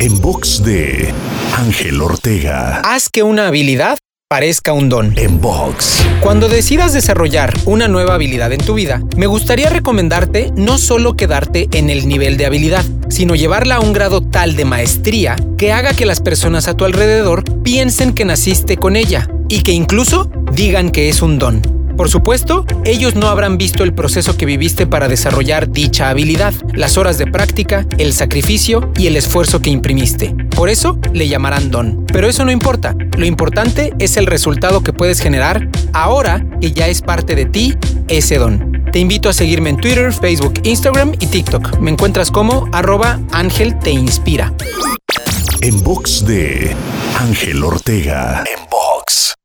En box de Ángel Ortega. Haz que una habilidad parezca un don. En box. Cuando decidas desarrollar una nueva habilidad en tu vida, me gustaría recomendarte no solo quedarte en el nivel de habilidad, sino llevarla a un grado tal de maestría que haga que las personas a tu alrededor piensen que naciste con ella y que incluso digan que es un don. Por supuesto, ellos no habrán visto el proceso que viviste para desarrollar dicha habilidad, las horas de práctica, el sacrificio y el esfuerzo que imprimiste. Por eso le llamarán don. Pero eso no importa. Lo importante es el resultado que puedes generar ahora que ya es parte de ti ese don. Te invito a seguirme en Twitter, Facebook, Instagram y TikTok. Me encuentras como arroba Ángel Te Inspira. En box de Ángel Ortega. En box.